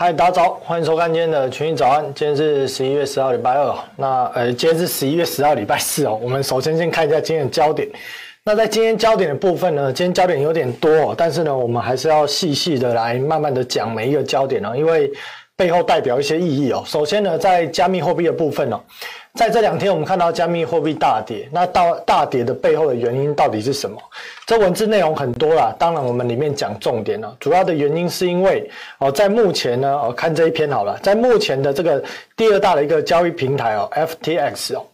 嗨，大家早，欢迎收看今天的群英早安。今天是十一月十号，礼拜二。那呃，今天是十一月十号，礼拜四哦。我们首先先看一下今天的焦点。那在今天焦点的部分呢，今天焦点有点多，但是呢，我们还是要细细的来慢慢的讲每一个焦点哦，因为背后代表一些意义哦。首先呢，在加密货币的部分哦。在这两天，我们看到加密货币大跌，那到大跌的背后的原因到底是什么？这文字内容很多啦，当然我们里面讲重点了。主要的原因是因为哦，在目前呢，哦，看这一篇好了，在目前的这个第二大的一个交易平台哦，FTX 哦。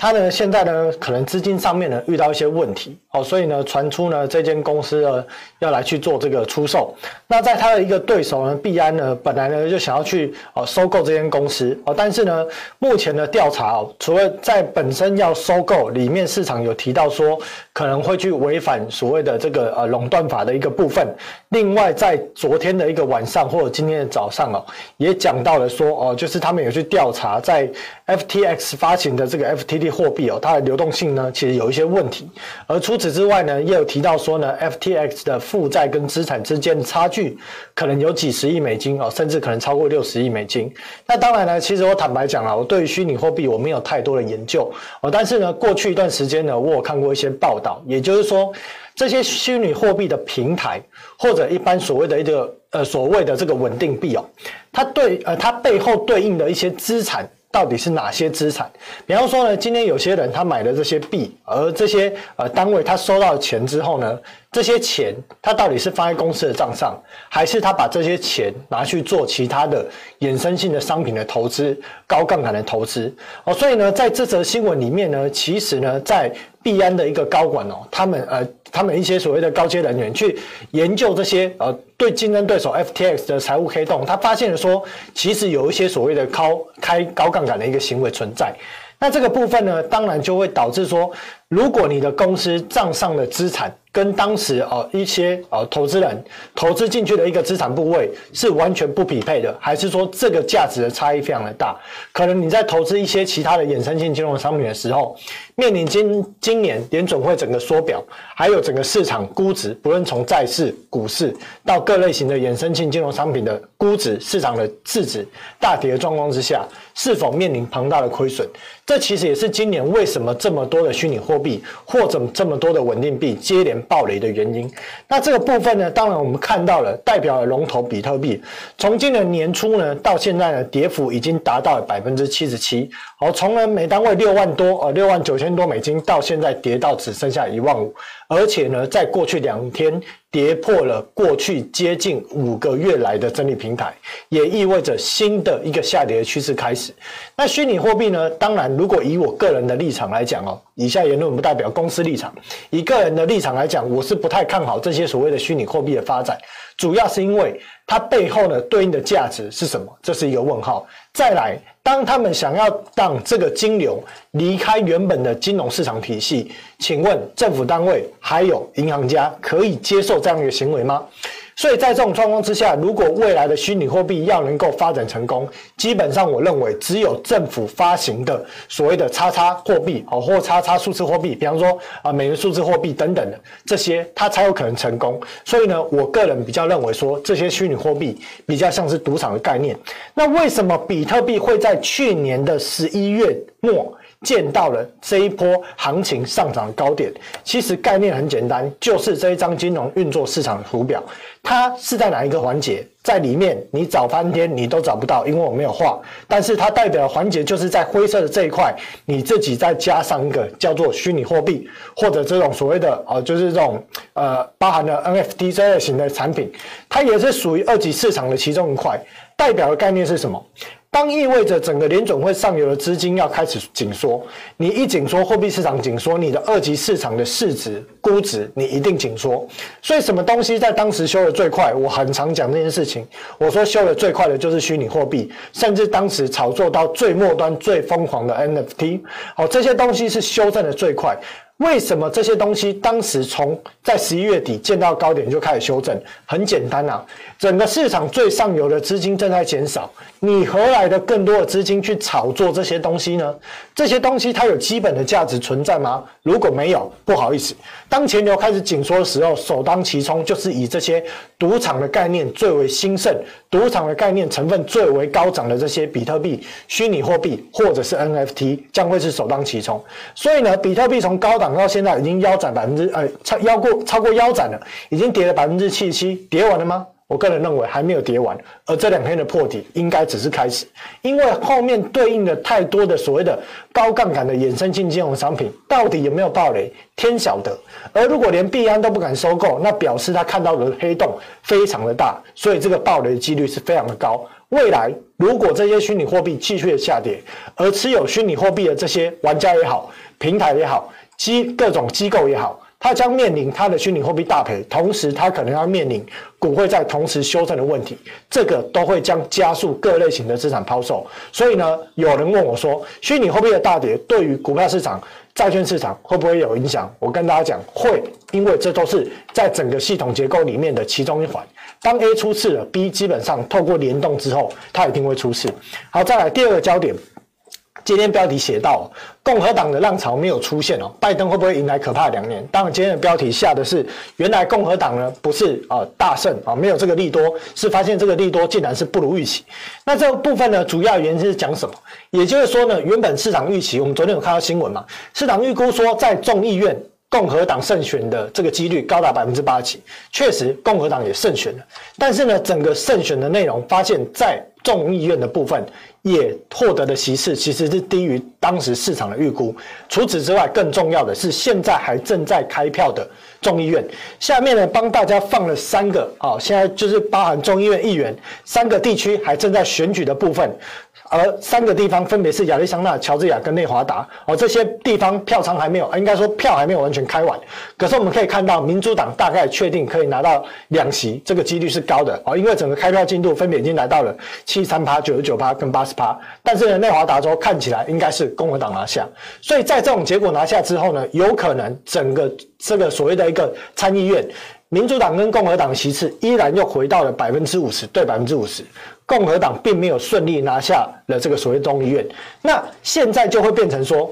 它呢，现在呢，可能资金上面呢遇到一些问题哦，所以呢，传出呢这间公司呢要来去做这个出售。那在它的一个对手呢，币安呢，本来呢就想要去哦收购这间公司哦，但是呢，目前的调查哦，除了在本身要收购里面，市场有提到说可能会去违反所谓的这个呃垄断法的一个部分。另外，在昨天的一个晚上或者今天的早上哦，也讲到了说哦，就是他们有去调查在 FTX 发行的这个 FTD。货币哦，它的流动性呢，其实有一些问题。而除此之外呢，也有提到说呢，FTX 的负债跟资产之间的差距可能有几十亿美金哦，甚至可能超过六十亿美金。那当然呢，其实我坦白讲啊，我对于虚拟货币我没有太多的研究哦，但是呢，过去一段时间呢，我有看过一些报道，也就是说，这些虚拟货币的平台或者一般所谓的一个呃所谓的这个稳定币哦，它对呃它背后对应的一些资产。到底是哪些资产？比方说呢，今天有些人他买了这些币，而这些呃单位他收到钱之后呢，这些钱他到底是放在公司的账上，还是他把这些钱拿去做其他的衍生性的商品的投资、高杠杆的投资？哦，所以呢，在这则新闻里面呢，其实呢，在币安的一个高管哦，他们呃。他们一些所谓的高阶人员去研究这些呃对竞争对手 FTX 的财务黑洞，他发现了说，其实有一些所谓的高开高杠杆的一个行为存在。那这个部分呢，当然就会导致说，如果你的公司账上的资产跟当时哦一些呃投资人投资进去的一个资产部位是完全不匹配的，还是说这个价值的差异非常的大？可能你在投资一些其他的衍生性金融商品的时候，面临今今年联准会整个缩表，还有整个市场估值，不论从债市、股市到各类型的衍生性金融商品的估值、市场的市值大跌的状况之下，是否面临庞大的亏损？这其实也是今年为什么这么多的虚拟货币或者这么多的稳定币接连暴雷的原因。那这个部分呢，当然我们看到了代表了龙头比特币，从今年年初呢到现在呢，跌幅已经达到了百分之七十七。好，从呢每单位六万多呃六万九千多美金，到现在跌到只剩下一万五，而且呢，在过去两天。跌破了过去接近五个月来的整理平台，也意味着新的一个下跌的趋势开始。那虚拟货币呢？当然，如果以我个人的立场来讲哦，以下言论不代表公司立场。以个人的立场来讲，我是不太看好这些所谓的虚拟货币的发展，主要是因为它背后呢对应的价值是什么？这是一个问号。再来。当他们想要让这个金流离开原本的金融市场体系，请问政府单位还有银行家可以接受这样一个行为吗？所以在这种状况之下，如果未来的虚拟货币要能够发展成功，基本上我认为只有政府发行的所谓的叉叉货币哦，或叉叉数字货币，比方说啊美元数字货币等等的这些，它才有可能成功。所以呢，我个人比较认为说，这些虚拟货币比较像是赌场的概念。那为什么比特币会在去年的十一月末？见到了这一波行情上涨的高点，其实概念很简单，就是这一张金融运作市场的图表，它是在哪一个环节？在里面你找半天你都找不到，因为我没有画。但是它代表的环节就是在灰色的这一块，你自己再加上一个叫做虚拟货币，或者这种所谓的哦、就是这种呃包含了 NFT 这类型的产品，它也是属于二级市场的其中一块。代表的概念是什么？当意味着整个联总会上游的资金要开始紧缩，你一紧缩，货币市场紧缩，你的二级市场的市值估值你一定紧缩。所以什么东西在当时修的最快？我很常讲这件事情，我说修的最快的就是虚拟货币，甚至当时炒作到最末端最疯狂的 NFT，好，这些东西是修正的最快。为什么这些东西当时从在十一月底见到高点就开始修正？很简单啊，整个市场最上游的资金正在减少，你何来的更多的资金去炒作这些东西呢？这些东西它有基本的价值存在吗？如果没有，不好意思，当钱流开始紧缩的时候，首当其冲就是以这些赌场的概念最为兴盛、赌场的概念成分最为高涨的这些比特币、虚拟货币或者是 NFT 将会是首当其冲。所以呢，比特币从高档。到现在已经腰斩百分之呃超腰过超过腰斩了，已经跌了百分之七十七，跌完了吗？我个人认为还没有跌完，而这两天的破底应该只是开始，因为后面对应了太多的所谓的高杠杆的衍生性金融商品，到底有没有暴雷，天晓得。而如果连币安都不敢收购，那表示他看到的黑洞非常的大，所以这个暴雷的几率是非常的高。未来如果这些虚拟货币继续的下跌，而持有虚拟货币的这些玩家也好，平台也好。机各种机构也好，它将面临它的虚拟货币大赔，同时它可能要面临股汇在同时修正的问题，这个都会将加速各类型的资产抛售。所以呢，有人问我说，虚拟货币的大跌对于股票市场、债券市场会不会有影响？我跟大家讲，会，因为这都是在整个系统结构里面的其中一环。当 A 出事了，B 基本上透过联动之后，它一定会出事。好，再来第二个焦点。今天标题写到，共和党的浪潮没有出现哦，拜登会不会迎来可怕两年？当然，今天的标题下的是，原来共和党呢不是啊大胜啊，没有这个利多，是发现这个利多竟然是不如预期。那这部分呢，主要原因是讲什么？也就是说呢，原本市场预期，我们昨天有看到新闻嘛，市场预估说在众议院共和党胜选的这个几率高达百分之八十，确实共和党也胜选了，但是呢，整个胜选的内容发现，在众议院的部分。也获得的席次其实是低于当时市场的预估。除此之外，更重要的是，现在还正在开票的众议院，下面呢帮大家放了三个啊，现在就是包含众议院议员三个地区还正在选举的部分。而三个地方分别是亚利桑那、乔治亚跟内华达哦，这些地方票仓还没有，应该说票还没有完全开完。可是我们可以看到，民主党大概确定可以拿到两席，这个几率是高的哦，因为整个开票进度分别已经来到了七三趴、九十九趴跟八十趴。但是呢，内华达州看起来应该是共和党拿下，所以在这种结果拿下之后呢，有可能整个这个所谓的一个参议院，民主党跟共和党席次依然又回到了百分之五十对百分之五十。共和党并没有顺利拿下了这个所谓众议院，那现在就会变成说，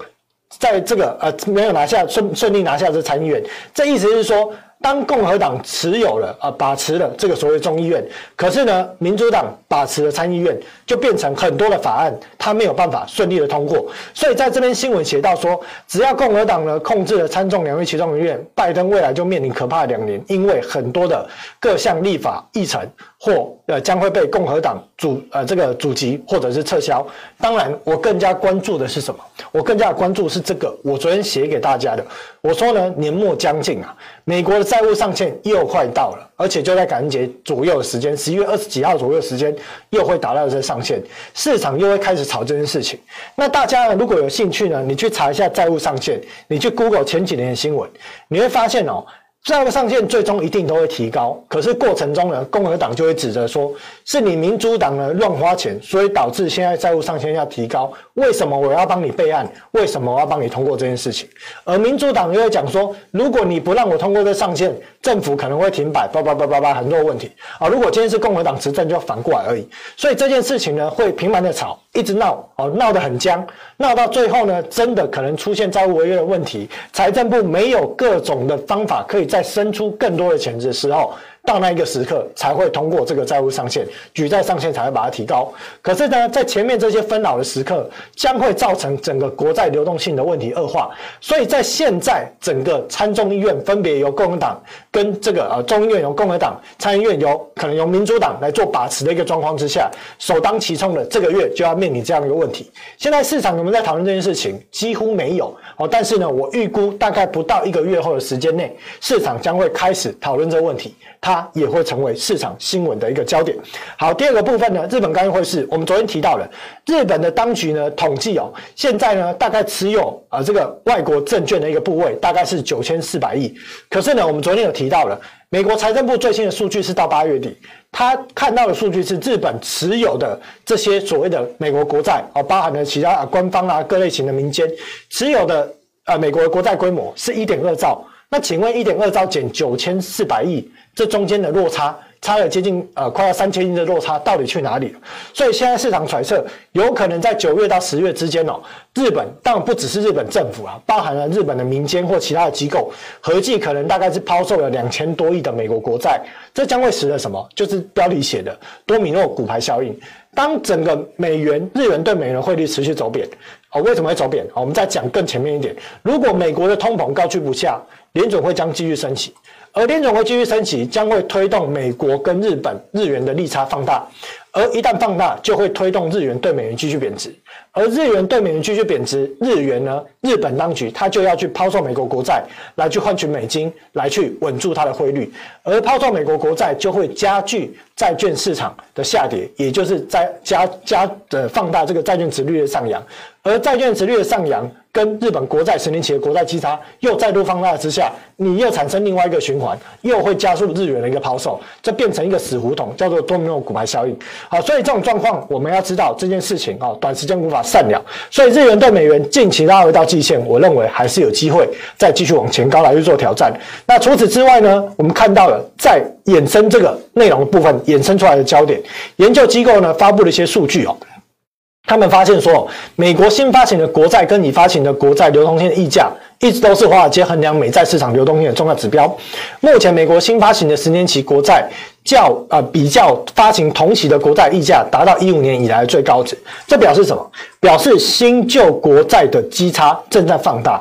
在这个呃没有拿下顺顺利拿下这参议院，这意思是说。当共和党持有了啊，把持了这个所谓众议院，可是呢，民主党把持了参议院，就变成很多的法案，它没有办法顺利的通过。所以在这边新闻写到说，只要共和党呢控制了参众两院其中一院，拜登未来就面临可怕的两年，因为很多的各项立法议程或呃将会被共和党阻呃这个阻击或者是撤销。当然，我更加关注的是什么？我更加关注是这个，我昨天写给大家的，我说呢，年末将近啊，美国的。债务上限又快到了，而且就在感恩节左右的时间，十一月二十几号左右的时间，又会达到这上限，市场又会开始炒这件事情。那大家呢，如果有兴趣呢，你去查一下债务上限，你去 Google 前几年的新闻，你会发现哦。债务上限最终一定都会提高，可是过程中呢，共和党就会指责说，是你民主党呢乱花钱，所以导致现在债务上限要提高。为什么我要帮你备案？为什么我要帮你通过这件事情？而民主党又会讲说，如果你不让我通过这上限，政府可能会停摆，叭叭叭叭叭，很多问题啊。如果今天是共和党执政，就反过来而已。所以这件事情呢，会频繁的吵，一直闹哦，闹得很僵，闹到最后呢，真的可能出现债务违约的问题，财政部没有各种的方法可以在生出更多的钱的时候。到那一个时刻才会通过这个债务上限，举债上限才会把它提高。可是呢，在前面这些纷扰的时刻，将会造成整个国债流动性的问题恶化。所以在现在整个参众议院分别由共和党跟这个呃众议院由共和党，参议院由可能由民主党来做把持的一个状况之下，首当其冲的这个月就要面临这样一个问题。现在市场有没有在讨论这件事情？几乎没有哦。但是呢，我预估大概不到一个月后的时间内，市场将会开始讨论这个问题。它它也会成为市场新闻的一个焦点。好，第二个部分呢，日本刚刚汇市，我们昨天提到了日本的当局呢统计哦，现在呢大概持有啊这个外国证券的一个部位大概是九千四百亿。可是呢，我们昨天有提到了美国财政部最新的数据是到八月底，他看到的数据是日本持有的这些所谓的美国国债哦，包含了其他啊官方啊各类型的民间持有的呃美国的国债规模是一点二兆，那请问一点二兆减九千四百亿，这中间的落差？差了接近呃快要三千亿的落差到底去哪里了？所以现在市场揣测，有可能在九月到十月之间哦，日本当然不只是日本政府啊，包含了日本的民间或其他的机构，合计可能大概是抛售了两千多亿的美国国债，这将会使得什么？就是标题写的多米诺骨牌效应。当整个美元日元对美元汇率持续走贬，哦，为什么会走贬？我们再讲更前面一点，如果美国的通膨高居不下，联准会将继续升息。而联总会继续升息，将会推动美国跟日本日元的利差放大，而一旦放大，就会推动日元对美元继续贬值。而日元对美元继续贬值，日元呢，日本当局他就要去抛售美国国债，来去换取美金，来去稳住它的汇率。而抛售美国国债就会加剧债券市场的下跌，也就是在加加的放大这个债券殖率的上扬。而债券殖率的上扬，跟日本国债十年期的国债息差又再度放大之下，你又产生另外一个循环，又会加速日元的一个抛售，这变成一个死胡同，叫做多米诺骨牌效应。好，所以这种状况我们要知道这件事情啊，短时间无法善了。所以日元对美元近期拉回到季线，我认为还是有机会再继续往前高来去做挑战。那除此之外呢，我们看到了在衍生这个内容的部分衍生出来的焦点，研究机构呢发布了一些数据哦。他们发现说，美国新发行的国债跟已发行的国债流通性溢价，一直都是华尔街衡量美债市场流动性的重要指标。目前，美国新发行的十年期国债较啊比较发行同期的国债溢价达到一五年以来的最高值。这表示什么？表示新旧国债的基差正在放大，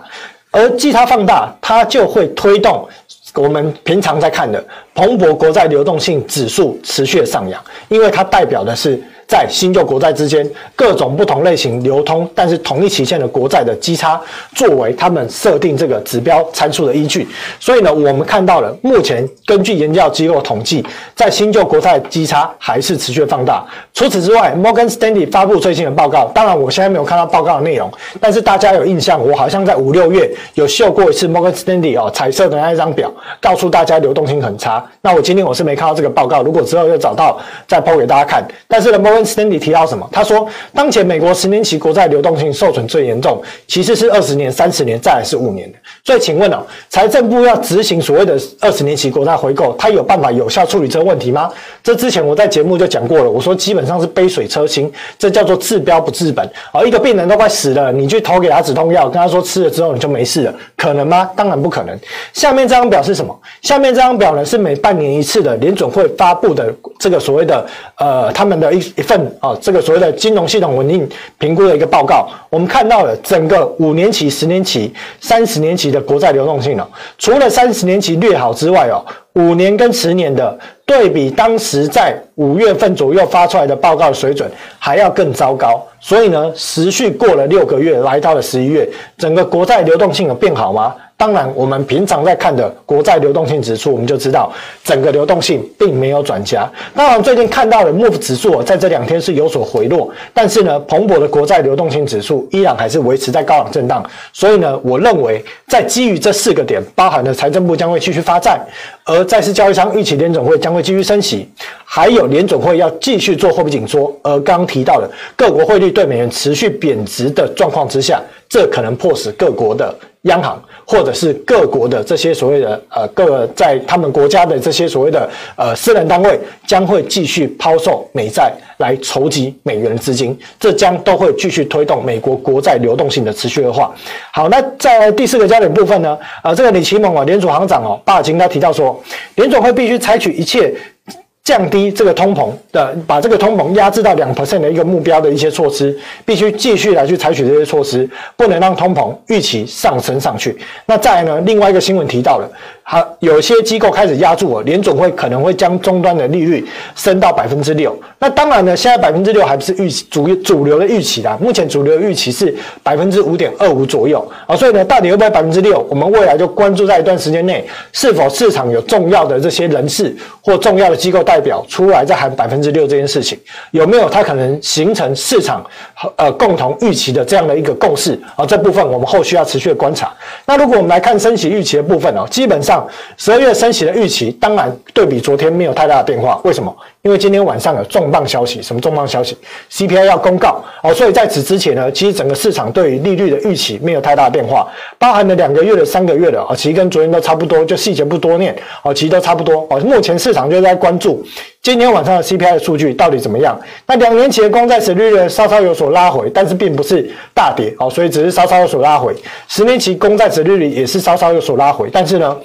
而基差放大，它就会推动我们平常在看的蓬勃国债流动性指数持续的上扬，因为它代表的是。在新旧国债之间，各种不同类型流通，但是同一期限的国债的基差，作为他们设定这个指标参数的依据。所以呢，我们看到了目前根据研究机构统计，在新旧国债基差还是持续放大。除此之外，摩根斯丹利发布最新的报告，当然我现在没有看到报告的内容，但是大家有印象，我好像在五六月有秀过一次摩根斯丹利哦彩色的那一张表，告诉大家流动性很差。那我今天我是没看到这个报告，如果之后又找到再抛给大家看。但是呢，摩 Stanley 提到什么？他说，当前美国十年期国债流动性受损最严重，其实是二十年、三十年，再来是五年。所以，请问哦，财政部要执行所谓的二十年期国债回购，他有办法有效处理这个问题吗？这之前我在节目就讲过了，我说基本上是杯水车薪，这叫做治标不治本。而，一个病人都快死了，你去投给他止痛药，跟他说吃了之后你就没事了，可能吗？当然不可能。下面这张表是什么？下面这张表呢是每半年一次的联准会发布的这个所谓的呃他们的一份啊这个所谓的金融系统稳定评估的一个报告。我们看到了整个五年期、十年期、三十年期的国债流动性哦，除了三十年期略好之外哦，五年跟十年的对比，当时在五月份左右发出来的报告水准还要更糟糕。所以呢，持续过了六个月，来到了十一月，整个国债流动性有变好吗？当然，我们平常在看的国债流动性指数，我们就知道整个流动性并没有转佳。当然，最近看到的 MOVE 指数在这两天是有所回落，但是呢，彭博的国债流动性指数依然还是维持在高档震荡。所以呢，我认为在基于这四个点，包含了财政部将会继续发债，而债市交易商预期联准会将会继续升息，还有联准会要继续做货币紧缩，而刚刚提到的各国汇率对美元持续贬值的状况之下，这可能迫使各国的央行。或者是各国的这些所谓的呃各在他们国家的这些所谓的呃私人单位将会继续抛售美债来筹集美元资金，这将都会继续推动美国国债流动性的持续恶化。好，那在第四个焦点部分呢，呃，这个李奇蒙啊，联储行长哦，巴尔金他提到说，联总会必须采取一切。降低这个通膨的，把这个通膨压制到两 percent 的一个目标的一些措施，必须继续来去采取这些措施，不能让通膨预期上升上去。那再来呢，另外一个新闻提到了。好，有些机构开始压住了，联总会可能会将终端的利率升到百分之六。那当然呢，现在百分之六还不是预期主主流的预期啦。目前主流的预期是百分之五点二五左右啊。所以呢，到底会不会百分之六？我们未来就关注在一段时间内，是否市场有重要的这些人士或重要的机构代表出来在喊百分之六这件事情，有没有它可能形成市场呃共同预期的这样的一个共识啊？这部分我们后续要持续的观察。那如果我们来看升息预期的部分哦，基本上。十二月升息的预期，当然对比昨天没有太大的变化。为什么？因为今天晚上有重磅消息，什么重磅消息？CPI 要公告哦，所以在此之前呢，其实整个市场对于利率的预期没有太大的变化，包含了两个月的、三个月的啊，其实跟昨天都差不多，就细节不多念哦，其实都差不多哦。目前市场就在关注今天晚上的 CPI 的数据到底怎么样。那两年期的公债殖利率稍稍有所拉回，但是并不是大跌哦，所以只是稍稍有所拉回。十年期公债殖利率也是稍稍有所拉回，但是呢。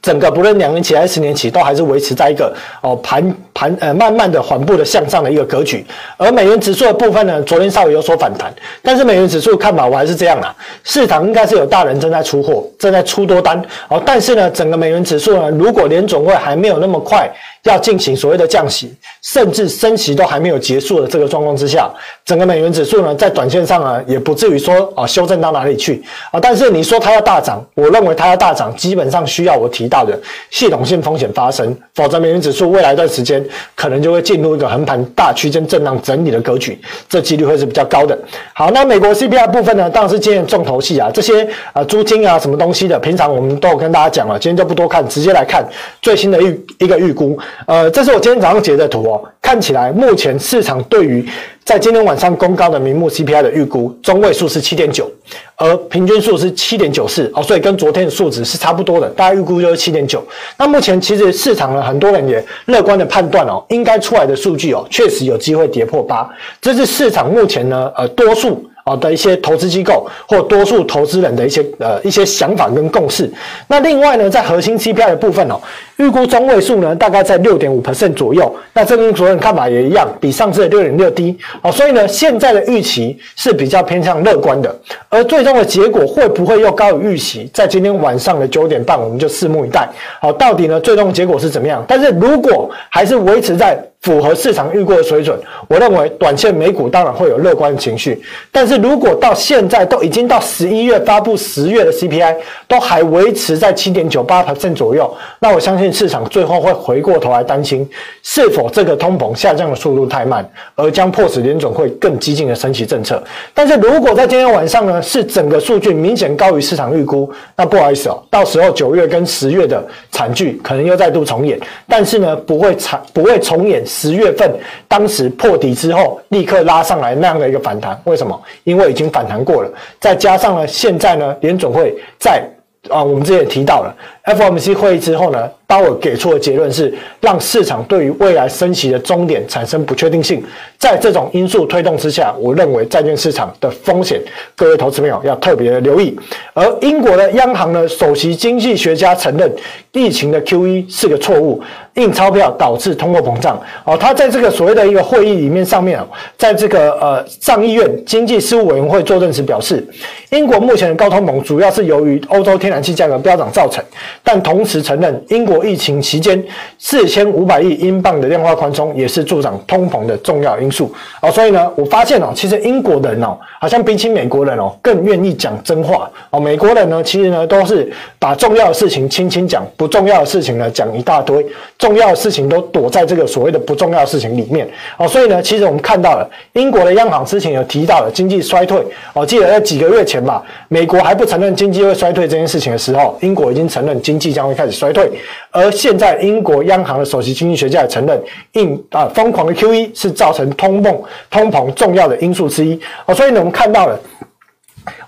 整个不论两年期还是十年期，都还是维持在一个哦盘盘呃慢慢的缓步的向上的一个格局。而美元指数的部分呢，昨天稍微有所反弹，但是美元指数看法我还是这样啦，市场应该是有大人正在出货，正在出多单哦。但是呢，整个美元指数呢，如果联准会还没有那么快。要进行所谓的降息，甚至升息都还没有结束的这个状况之下，整个美元指数呢，在短线上呢，也不至于说啊修正到哪里去啊。但是你说它要大涨，我认为它要大涨，基本上需要我提到的系统性风险发生，否则美元指数未来一段时间可能就会进入一个横盘大区间震荡整理的格局，这几率会是比较高的。好，那美国 CPI 部分呢，当然是今天重头戏啊，这些啊租金啊什么东西的，平常我们都有跟大家讲了，今天就不多看，直接来看最新的预一个预估。呃，这是我今天早上截的图哦，看起来目前市场对于在今天晚上公告的名目 CPI 的预估中位数是七点九，而平均数是七点九四哦，所以跟昨天的数值是差不多的，大家预估就是七点九。那目前其实市场呢，很多人也乐观的判断哦，应该出来的数据哦，确实有机会跌破八，这是市场目前呢，呃，多数。啊的一些投资机构或多数投资人的一些呃一些想法跟共识。那另外呢，在核心 CPI 的部分哦，预估中位数呢大概在六点五 percent 左右。那这跟昨天看法也一样，比上次的六点六低。哦，所以呢，现在的预期是比较偏向乐观的。而最终的结果会不会又高于预期？在今天晚上的九点半，我们就拭目以待。好，到底呢最终结果是怎么样？但是如果还是维持在符合市场预估的水准，我认为短线美股当然会有乐观的情绪。但是如果到现在都已经到十一月发布十月的 CPI 都还维持在七点九八百分左右，那我相信市场最后会回过头来担心，是否这个通膨下降的速度太慢，而将迫使联准会更激进的升息政策。但是如果在今天晚上呢，是整个数据明显高于市场预估，那不好意思哦，到时候九月跟十月的惨剧可能又再度重演。但是呢，不会惨不会重演。十月份当时破底之后，立刻拉上来那样的一个反弹，为什么？因为已经反弹过了，再加上呢，现在呢，联总会在啊，我们之前也提到了 FOMC 会议之后呢。鲍尔给出的结论是，让市场对于未来升息的终点产生不确定性。在这种因素推动之下，我认为债券市场的风险，各位投资朋友要特别的留意。而英国的央行呢，首席经济学家承认，疫情的 QE 是个错误，印钞票导致通货膨胀。哦，他在这个所谓的一个会议里面上面，在这个呃上议院经济事务委员会作证时表示，英国目前的高通膨主要是由于欧洲天然气价格飙涨造成，但同时承认英国。疫情期间，四千五百亿英镑的量化宽松也是助长通膨的重要因素哦。所以呢，我发现哦，其实英国人哦，好像比起美国人哦，更愿意讲真话哦。美国人呢，其实呢，都是把重要的事情轻轻讲，不重要的事情呢讲一大堆，重要的事情都躲在这个所谓的不重要的事情里面哦。所以呢，其实我们看到了英国的央行之前有提到了经济衰退哦，记得在几个月前吧，美国还不承认经济会衰退这件事情的时候，英国已经承认经济将会开始衰退。而现在，英国央行的首席经济学家也承认，印啊疯狂的 QE 是造成通膨通膨重要的因素之一。哦，所以呢，我们看到了，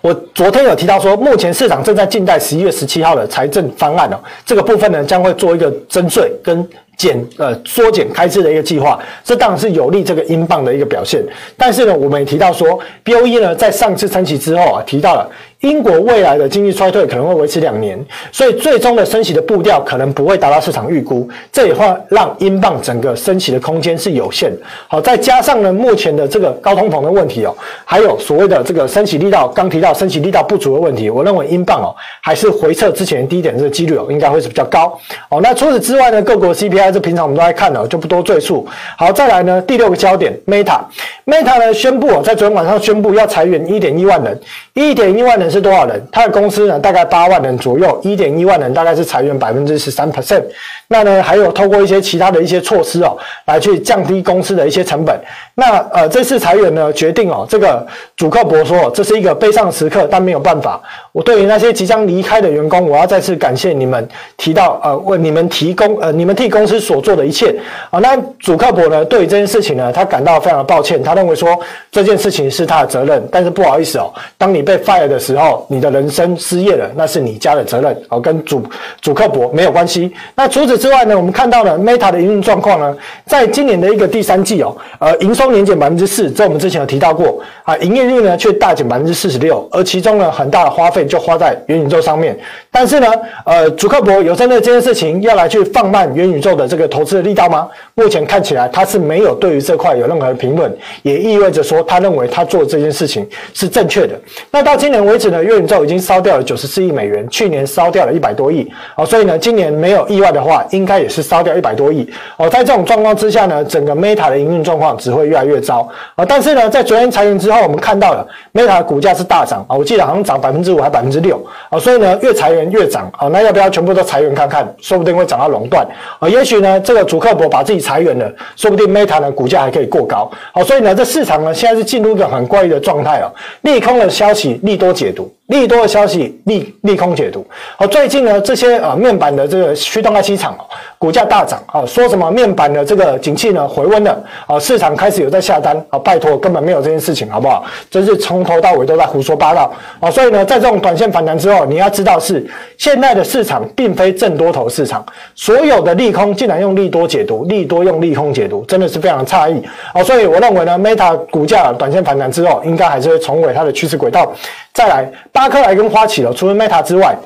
我昨天有提到说，目前市场正在静待十一月十七号的财政方案哦，这个部分呢将会做一个增税跟减呃缩减开支的一个计划，这当然是有利这个英镑的一个表现。但是呢，我们也提到说，BOE 呢在上次升息之后啊，提到了。英国未来的经济衰退可能会维持两年，所以最终的升息的步调可能不会达到市场预估，这也会让英镑整个升息的空间是有限。好，再加上呢，目前的这个高通膨的问题哦，还有所谓的这个升息力道，刚提到升息力道不足的问题，我认为英镑哦还是回撤之前低点这个几率哦应该会是比较高。哦，那除此之外呢，各国 CPI 这平常我们都在看了，就不多赘述。好，再来呢，第六个焦点，Meta，Meta 呢宣布哦，在昨天晚上宣布要裁员一点一万人，一点一万人是。多少人？他的公司呢，大概八万人左右，一点一万人，大概是裁员百分之十三 percent。那呢，还有透过一些其他的一些措施哦，来去降低公司的一些成本。那呃，这次裁员呢，决定哦，这个主克伯说这是一个悲伤时刻，但没有办法。我对于那些即将离开的员工，我要再次感谢你们提到呃，为你们提供呃，你们替公司所做的一切啊。那主克伯呢，对于这件事情呢，他感到非常的抱歉，他认为说这件事情是他的责任，但是不好意思哦，当你被 fire 的时候，哦你的人生失业了，那是你家的责任哦，跟主主克伯没有关系。那除此。之外呢，我们看到了 Meta 的营运状况呢，在今年的一个第三季哦，呃，营收年减百分之四，这我们之前有提到过啊，营业率呢却大减百分之四十六，而其中呢很大的花费就花在元宇宙上面。但是呢，呃，主克伯有针对这件事情要来去放慢元宇宙的这个投资的力道吗？目前看起来他是没有对于这块有任何的评论，也意味着说他认为他做这件事情是正确的。那到今年为止呢，元宇宙已经烧掉了九十四亿美元，去年烧掉了一百多亿，哦，所以呢，今年没有意外的话。应该也是烧掉一百多亿哦，在这种状况之下呢，整个 Meta 的营运状况只会越来越糟啊。但是呢，在昨天裁员之后，我们看到了 Meta 的股价是大涨啊，我记得好像涨百分之五还百分之六啊，所以呢，越裁员越涨啊。那要不要全部都裁员看看？说不定会涨到垄断啊。也许呢，这个祖克伯把自己裁员了，说不定 Meta 的股价还可以过高好，所以呢，这市场呢现在是进入一个很怪异的状态哦，利空的消息利多解利多的消息，利利空解读。好，最近呢，这些呃面板的这个驱动 IC 厂股价大涨啊，说什么面板的这个景气呢回温了啊，市场开始有在下单啊，拜托，根本没有这件事情，好不好？真是从头到尾都在胡说八道啊！所以呢，在这种短线反弹之后，你要知道是现在的市场并非正多头市场，所有的利空竟然用利多解读，利多用利空解读，真的是非常诧异啊！所以我认为呢，Meta 股价短线反弹之后，应该还是会重回它的趋势轨道。再来，巴克莱跟花旗了，除了 Meta 之外，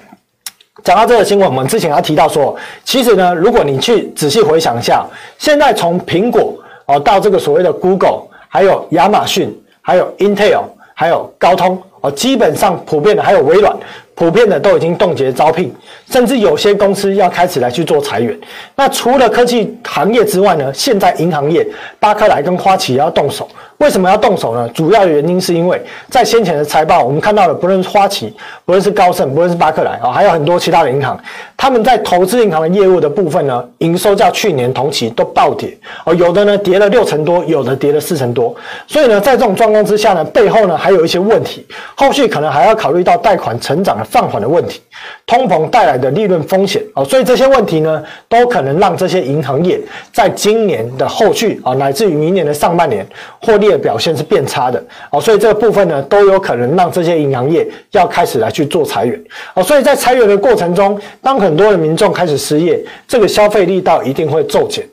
讲到这个新闻，我们之前要提到说，其实呢，如果你去仔细回想一下，现在从苹果哦到这个所谓的 Google，还有亚马逊，还有 Intel，还有高通哦，基本上普遍的还有微软。普遍的都已经冻结招聘，甚至有些公司要开始来去做裁员。那除了科技行业之外呢？现在银行业，巴克莱跟花旗也要动手。为什么要动手呢？主要的原因是因为在先前的财报，我们看到了，不论是花旗，不论是高盛，不论是巴克莱啊，还有很多其他的银行，他们在投资银行的业务的部分呢，营收较去年同期都暴跌哦，有的呢跌了六成多，有的跌了四成多。所以呢，在这种状况之下呢，背后呢还有一些问题，后续可能还要考虑到贷款成长的放缓的问题，通膨带来的利润风险啊，所以这些问题呢，都可能让这些银行业在今年的后续啊，乃至于明年的上半年获利的表现是变差的啊，所以这个部分呢，都有可能让这些银行业要开始来去做裁员啊，所以在裁员的过程中，当很多的民众开始失业，这个消费力道一定会骤减。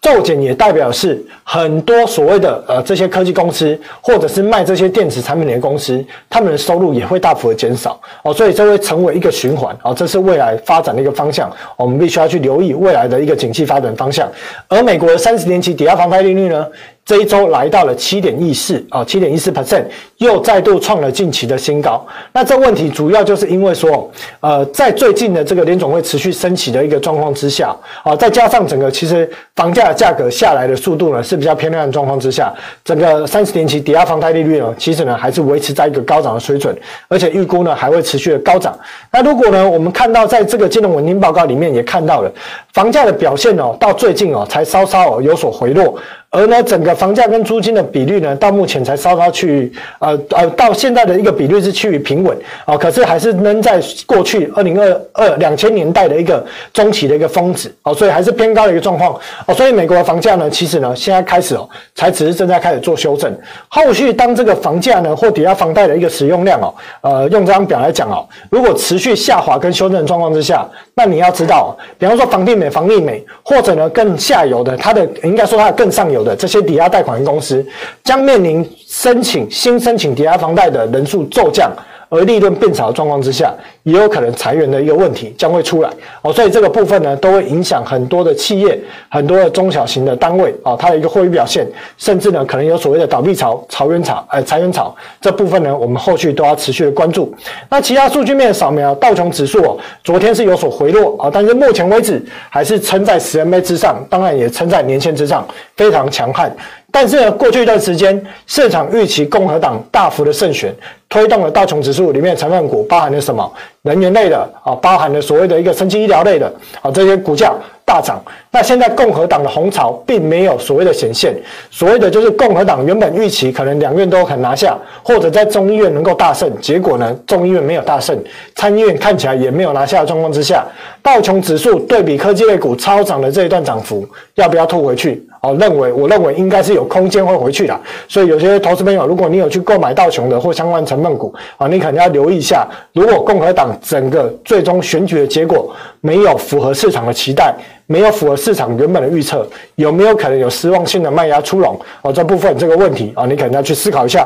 骤减也代表是很多所谓的呃这些科技公司，或者是卖这些电子产品的公司，他们的收入也会大幅的减少哦，所以这会成为一个循环哦，这是未来发展的一个方向，我们必须要去留意未来的一个景气发展方向。而美国三十年期抵押房贷利率呢？这一周来到了七点一四啊，七点一四 percent，又再度创了近期的新高。那这问题主要就是因为说，呃，在最近的这个联总会持续升息的一个状况之下，啊，再加上整个其实房价的价格下来的速度呢是比较偏慢的状况之下，整个三十年期抵押房贷利率呢，其实呢还是维持在一个高涨的水准，而且预估呢还会持续的高涨。那如果呢，我们看到在这个金融稳定报告里面也看到了房价的表现哦，到最近哦才稍稍有所回落。而呢，整个房价跟租金的比率呢，到目前才稍稍趋于，呃呃，到现在的一个比率是趋于平稳啊、哦，可是还是仍在过去二零二二两千年代的一个中期的一个峰值哦，所以还是偏高的一个状况哦，所以美国的房价呢，其实呢，现在开始哦，才只是正在开始做修正，后续当这个房价呢或抵押房贷的一个使用量哦，呃，用这张表来讲哦，如果持续下滑跟修正的状况之下，那你要知道，比方说房地美、房利美，或者呢更下游的，它的应该说它的更上游。这些抵押贷款公司将面临申请新申请抵押房贷的人数骤降，而利润变少的状况之下，也有可能裁员的一个问题将会出来哦。所以这个部分呢，都会影响很多的企业、很多的中小型的单位啊，它的一个获利表现，甚至呢可能有所谓的倒闭潮、裁员潮、呃裁员潮。这部分呢，我们后续都要持续的关注。那其他数据面扫描，道琼指数哦，昨天是有所回落啊，但是目前为止还是撑在十 MA 之上，当然也撑在年线之上，非常强悍。但是呢，过去一段时间，市场预期共和党大幅的胜选，推动了道琼指数里面成分股，包含了什么能源类的啊，包含了所谓的一个生技医疗类的啊，这些股价大涨。那现在共和党的红潮并没有所谓的显现，所谓的就是共和党原本预期可能两院都肯拿下，或者在众议院能够大胜，结果呢，众议院没有大胜，参议院看起来也没有拿下的状况之下，道琼指数对比科技类股超涨的这一段涨幅，要不要吐回去？哦，认为我认为应该是有空间会回去的，所以有些投资朋友，如果你有去购买道琼的或相关成分股啊，你可能要留意一下，如果共和党整个最终选举的结果没有符合市场的期待，没有符合市场原本的预测，有没有可能有失望性的卖压出笼？哦，这部分这个问题啊，你可能要去思考一下。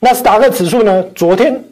纳斯达克指数呢，昨天。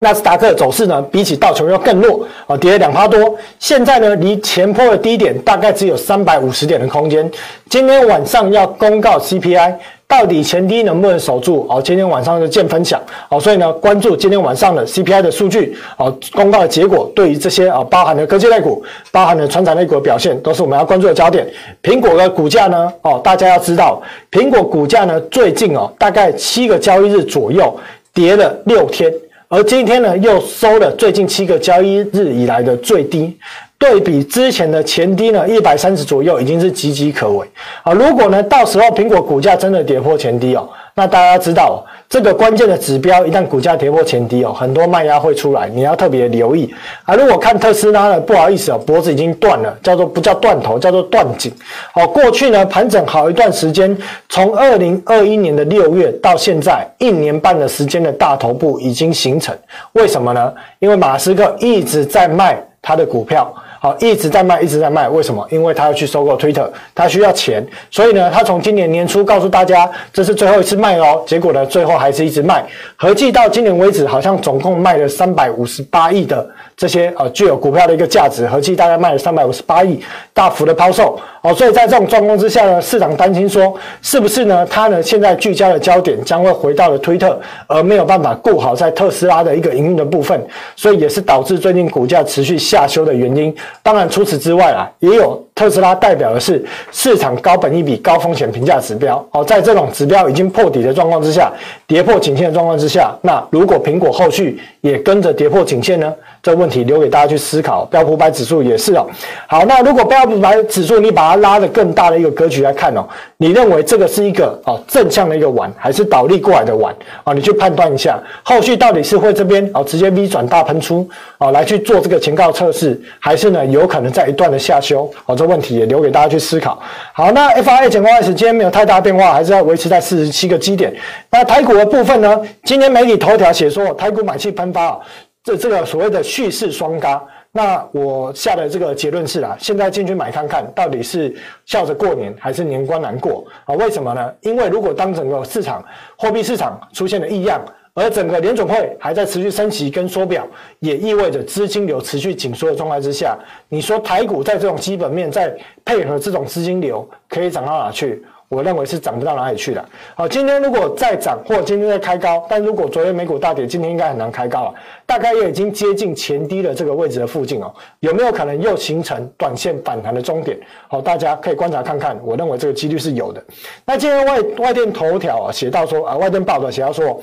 纳斯达克的走势呢，比起道琼要更弱啊，跌了两趴多。现在呢，离前坡的低点大概只有三百五十点的空间。今天晚上要公告 CPI，到底前低能不能守住？哦，今天晚上就见分晓。哦，所以呢，关注今天晚上的 CPI 的数据，哦，公告的结果，对于这些啊，包含了科技类股、包含了传产类股的表现，都是我们要关注的焦点。苹果的股价呢，哦，大家要知道，苹果股价呢，最近哦，大概七个交易日左右跌了六天。而今天呢，又收了最近七个交易日以来的最低，对比之前的前低呢，一百三十左右，已经是岌岌可危啊！如果呢，到时候苹果股价真的跌破前低哦。那大家知道，这个关键的指标一旦股价跌破前低哦，很多卖压会出来，你要特别留意啊。如果看特斯拉呢，不好意思哦，脖子已经断了，叫做不叫断头，叫做断颈。哦，过去呢盘整好一段时间，从二零二一年的六月到现在一年半的时间的大头部已经形成。为什么呢？因为马斯克一直在卖他的股票。好，一直在卖，一直在卖，为什么？因为他要去收购 Twitter，他需要钱，所以呢，他从今年年初告诉大家这是最后一次卖哦，结果呢，最后还是一直卖，合计到今年为止，好像总共卖了三百五十八亿的这些呃具有股票的一个价值，合计大概卖了三百五十八亿，大幅的抛售。哦，所以在这种状况之下呢，市场担心说，是不是呢？它呢现在聚焦的焦点将会回到了推特，而没有办法顾好在特斯拉的一个营运的部分，所以也是导致最近股价持续下修的原因。当然，除此之外啊，也有特斯拉代表的是市场高本一比、高风险评价指标。哦，在这种指标已经破底的状况之下，跌破颈线的状况之下，那如果苹果后续也跟着跌破颈线呢？这问题留给大家去思考。标普五百指数也是哦。好，那如果标普五百指数你把它拉得更大的一个格局来看哦，你认为这个是一个哦正向的一个碗，还是倒立过来的碗啊？你去判断一下，后续到底是会这边哦直接 V 转大喷出哦来去做这个前高测试，还是呢有可能在一段的下修哦？这问题也留给大家去思考。好，那 FRA 简报开始，今天没有太大变化，还是要维持在四十七个基点。那台股的部分呢？今天媒体头条写说台股买气喷发，这这个所谓的蓄势双轧。那我下的这个结论是啊，现在进去买看看到底是笑着过年还是年关难过啊？为什么呢？因为如果当整个市场货币市场出现了异样，而整个联准会还在持续升息跟缩表，也意味着资金流持续紧缩的状态之下，你说台股在这种基本面再配合这种资金流，可以涨到哪去？我认为是涨不到哪里去的。好，今天如果再涨，或今天再开高，但如果昨天美股大跌，今天应该很难开高了，大概也已经接近前低的这个位置的附近哦。有没有可能又形成短线反弹的终点？好，大家可以观察看看。我认为这个几率是有的。那今天外外电头条啊写到说啊，外电报道写到说，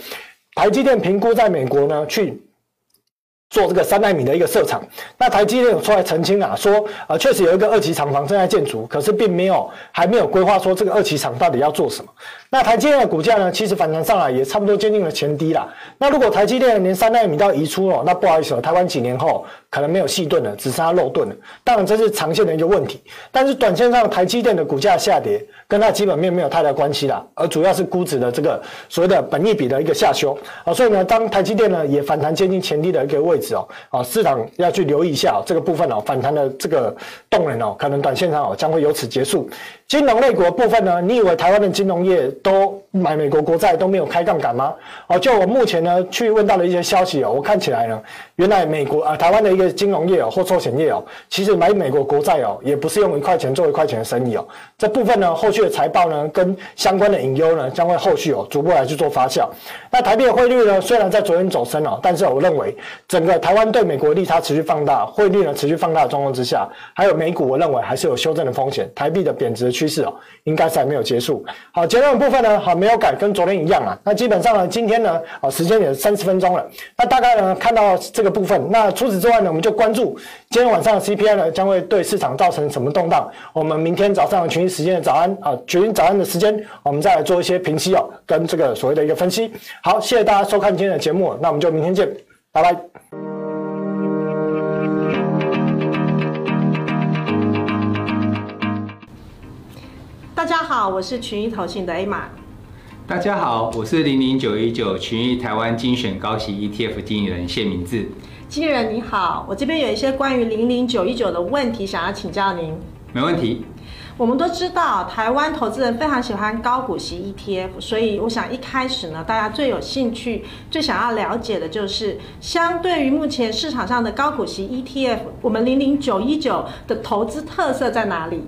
台积电评估在美国呢去。做这个三奈米的一个设厂，那台积电有出来澄清啊，说啊确实有一个二期厂房正在建筑，可是并没有还没有规划说这个二期厂到底要做什么。那台积电的股价呢，其实反弹上来也差不多接近了前低啦。那如果台积电连三纳米都移出哦，那不好意思哦，台湾几年后可能没有细盾了，只剩下肉盾了。当然这是长线的一个问题，但是短线上台积电的股价下跌，跟它基本面没有太大关系啦，而主要是估值的这个所谓的本益比的一个下修啊。所以呢，当台积电呢也反弹接近前低的一个位置。哦，啊，市场要去留意一下这个部分哦，反弹的这个动能哦，可能短线上哦将会由此结束。金融类股的部分呢，你以为台湾的金融业都买美国国债都没有开杠杆吗？哦，就我目前呢去问到的一些消息哦，我看起来呢，原来美国啊，台湾的一个金融业哦，或寿险业哦，其实买美国国债哦，也不是用一块钱做一块钱的生意哦。这部分呢，后续的财报呢，跟相关的隐忧呢，将会后续哦，逐步来去做发酵。那台币的汇率呢，虽然在昨天走升哦，但是我认为整个台湾对美国利差持续放大，汇率呢持续放大的状况之下，还有美股，我认为还是有修正的风险。台币的贬值的趋势哦，应该是还没有结束。好，结论部分呢，好没有改，跟昨天一样啊。那基本上呢，今天呢，啊时间也三十分钟了。那大概呢，看到这个部分，那除此之外呢，我们就关注今天晚上 CPI 呢，将会对市场造成什么动荡？我们明天早上群益时间的早安啊，群益早安的时间，我们再来做一些评析哦，跟这个所谓的一个分析。好，谢谢大家收看今天的节目，那我们就明天见，拜拜。大家好，我是群益投信的 A 玛。大家好，我是零零九一九群益台湾精选高息 ETF 经理人谢明志。经理人你好，我这边有一些关于零零九一九的问题想要请教您。没问题。我们都知道，台湾投资人非常喜欢高股息 ETF，所以我想一开始呢，大家最有兴趣、最想要了解的就是，相对于目前市场上的高股息 ETF，我们零零九一九的投资特色在哪里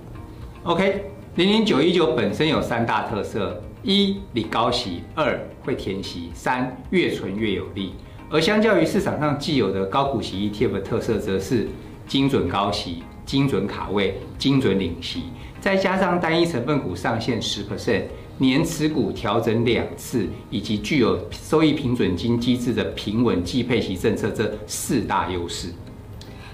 ？OK，零零九一九本身有三大特色。一领高息，二会填息，三越存越有利。而相较于市场上既有的高股息 ETF 的特色，则是精准高息、精准卡位、精准领息，再加上单一成分股上限十 percent，年持股调整两次，以及具有收益平准金机制的平稳季配息政策这四大优势。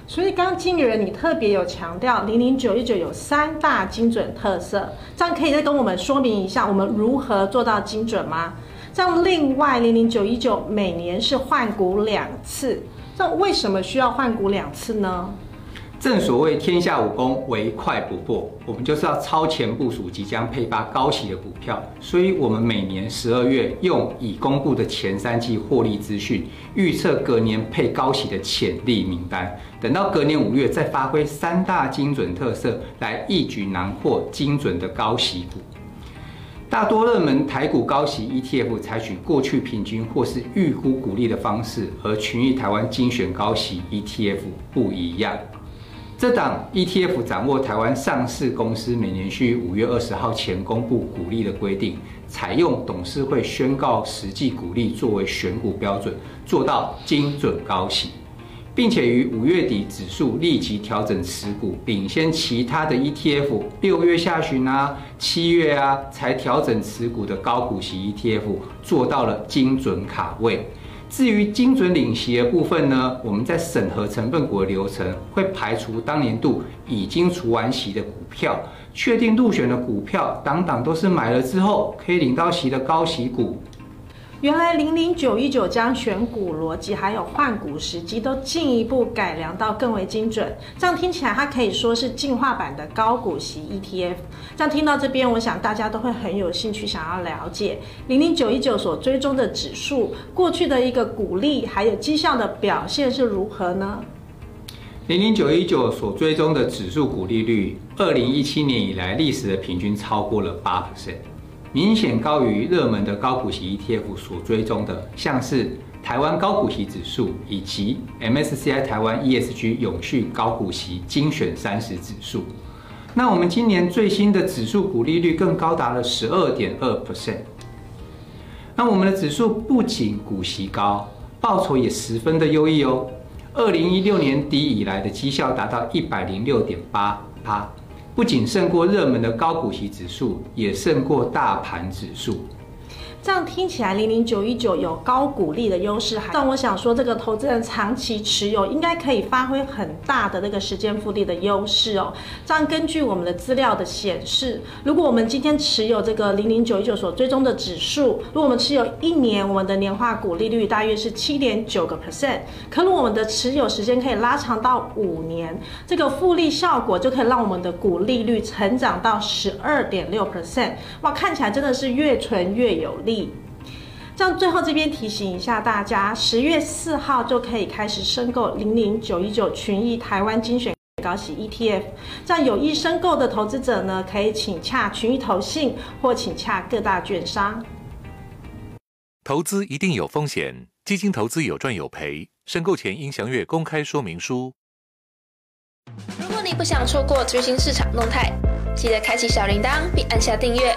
所以，刚刚经理人你特别有强调，零零九一九有三大精准特色，这样可以再跟我们说明一下，我们如何做到精准吗？这样，另外零零九一九每年是换股两次，这为什么需要换股两次呢？正所谓天下武功，唯快不破。我们就是要超前部署即将配发高息的股票，所以我们每年十二月用已公布的前三季获利资讯，预测隔年配高息的潜力名单。等到隔年五月，再发挥三大精准特色，来一举囊获精准的高息股。大多热门台股高息 ETF 采取过去平均或是预估股利的方式，和群益台湾精选高息 ETF 不一样。这档 ETF 掌握台湾上市公司每年需五月二十号前公布股利的规定，采用董事会宣告实际股利作为选股标准，做到精准高息，并且于五月底指数立即调整持股，领先其他的 ETF 六月下旬啊、七月啊才调整持股的高股息 ETF，做到了精准卡位。至于精准领息的部分呢，我们在审核成分股的流程会排除当年度已经除完息的股票，确定入选的股票，档档都是买了之后可以领到息的高息股。原来零零九一九将选股逻辑还有换股时机都进一步改良到更为精准，这样听起来它可以说是进化版的高股息 ETF。这样听到这边，我想大家都会很有兴趣想要了解零零九一九所追踪的指数过去的一个股利还有绩效的表现是如何呢？零零九一九所追踪的指数股利率，二零一七年以来历史的平均超过了八%。明显高于热门的高股息 ETF 所追踪的，像是台湾高股息指数以及 MSCI 台湾 ESG 永续高股息精选三十指数。那我们今年最新的指数股利率更高达了十二点二 percent。那我们的指数不仅股息高，报酬也十分的优异哦。二零一六年底以来的绩效达到一百零六点八趴。不仅胜过热门的高股息指数，也胜过大盘指数。这样听起来，零零九一九有高股利的优势，但我想说，这个投资人长期持有应该可以发挥很大的那个时间复利的优势哦。这样根据我们的资料的显示，如果我们今天持有这个零零九一九所追踪的指数，如果我们持有一年，我们的年化股利率大约是七点九个 percent。可如果我们的持有时间可以拉长到五年，这个复利效果就可以让我们的股利率成长到十二点六 percent。哇，看起来真的是越存越有利。这样，最后这边提醒一下大家，十月四号就可以开始申购零零九一九群益台湾精选高息 ETF。这样有意申购的投资者呢，可以请洽群益投信或请洽各大券商。投资一定有风险，基金投资有赚有赔，申购前应详阅公开说明书。如果你不想错过最新市场动态，记得开启小铃铛并按下订阅。